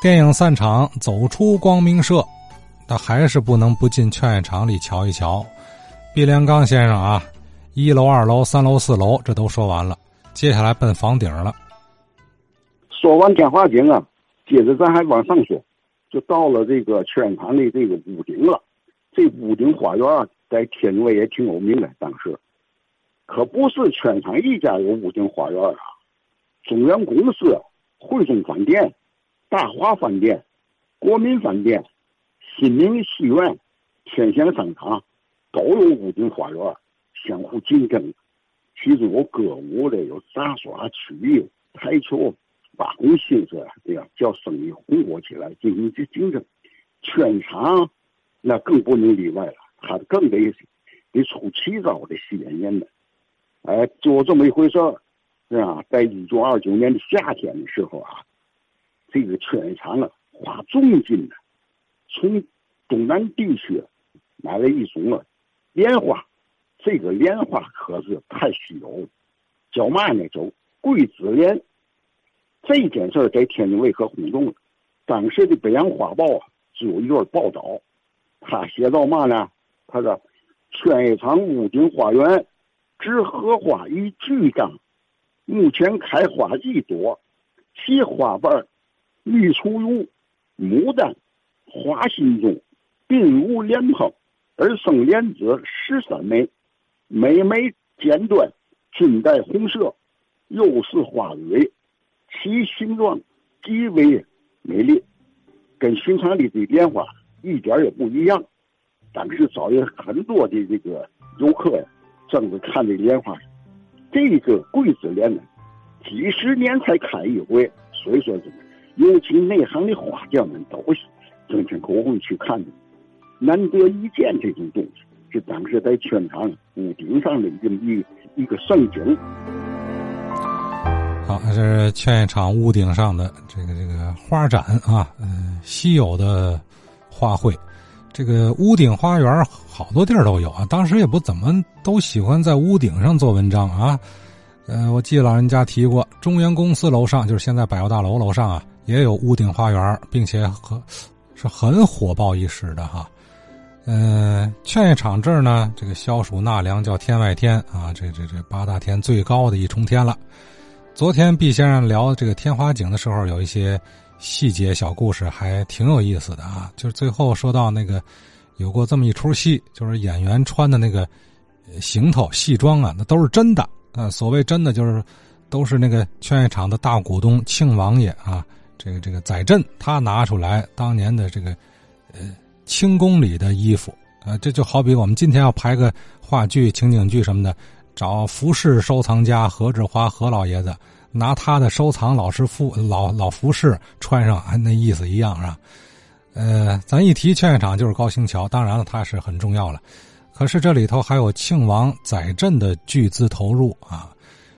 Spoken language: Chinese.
电影散场，走出光明社，他还是不能不进劝业场里瞧一瞧。毕连刚先生啊，一楼、二楼、三楼、四楼，这都说完了，接下来奔房顶了。说完天花井啊，接着咱还往上说，就到了这个劝业场的这个屋顶了。这屋顶花园在天津卫也挺有名的，当时可不是劝业场一家有屋顶花园啊，中原公司、汇中饭店。大华饭店、国民饭店、新民戏院、天祥商场都有屋顶花园，相互竞争。其中有歌舞的，有杂耍、曲艺、台球、八公新色，这样叫生意红火起来，进行这竞争。全场那更不能例外了，他更得得出奇招的吸引人的。哎，就这么一回事儿，是吧？在一九二九年的夏天的时候啊。这个劝业场啊，花重金的，从东南地区买了一种啊莲花，这个莲花可是太稀有，叫嘛呢？叫桂子莲。这件事在天津卫可轰动了。当时的《北洋画报》啊，就有一段报道，他写到嘛呢？他说：“劝业场屋顶花园，植荷花一巨丈，目前开花一朵，其花瓣。”绿雏如牡丹，花心中，并无莲蓬，而生莲子十三枚，每枚尖端均带红色，又是花蕊，其形状极为美丽，跟寻常的这莲花一点也不一样。当时早有很多的这个游客呀，争着看这莲花。这个桂枝莲呢，几十年才开一回，所以说这个。尤其内行的花匠们都是争先恐后去看的，难得一见这种东西，是当时在全场屋顶上的这么一一个盛景。好，这是劝业场屋顶上的这个这个花展啊，嗯，稀有的花卉。这个屋顶花园好多地儿都有啊，当时也不怎么都喜欢在屋顶上做文章啊。呃，我记得老人家提过，中原公司楼上就是现在百货大楼楼上啊。也有屋顶花园，并且很是很火爆一时的哈。嗯，劝业场这儿呢，这个消暑纳凉叫天外天啊，这这这八大天最高的一重天了。昨天毕先生聊这个天花井的时候，有一些细节小故事，还挺有意思的啊。就是最后说到那个有过这么一出戏，就是演员穿的那个行头戏装啊，那都是真的啊。所谓真的，就是都是那个劝业场的大股东庆王爷啊。这个这个载振，他拿出来当年的这个，呃，清宫里的衣服啊，这就好比我们今天要拍个话剧、情景剧什么的，找服饰收藏家何志华何老爷子，拿他的收藏老式服老老服饰穿上，那意思一样啊？呃，咱一提劝业场就是高新桥，当然了，它是很重要了。可是这里头还有庆王载振的巨资投入啊。